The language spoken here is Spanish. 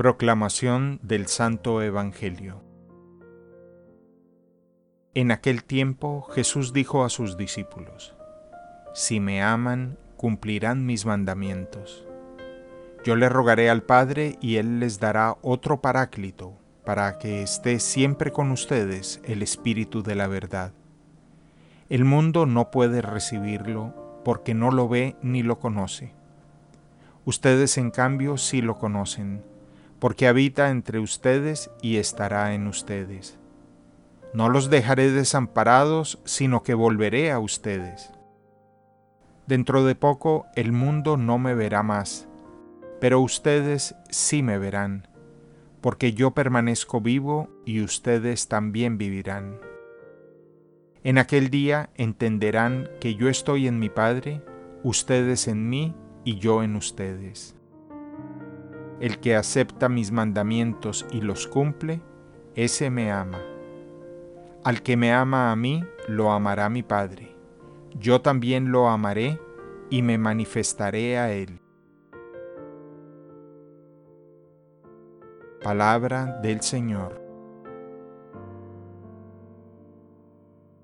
Proclamación del Santo Evangelio En aquel tiempo Jesús dijo a sus discípulos, Si me aman, cumplirán mis mandamientos. Yo le rogaré al Padre y Él les dará otro paráclito, para que esté siempre con ustedes el Espíritu de la verdad. El mundo no puede recibirlo porque no lo ve ni lo conoce. Ustedes en cambio sí lo conocen porque habita entre ustedes y estará en ustedes. No los dejaré desamparados, sino que volveré a ustedes. Dentro de poco el mundo no me verá más, pero ustedes sí me verán, porque yo permanezco vivo y ustedes también vivirán. En aquel día entenderán que yo estoy en mi Padre, ustedes en mí y yo en ustedes. El que acepta mis mandamientos y los cumple, ese me ama. Al que me ama a mí, lo amará mi Padre. Yo también lo amaré y me manifestaré a él. Palabra del Señor.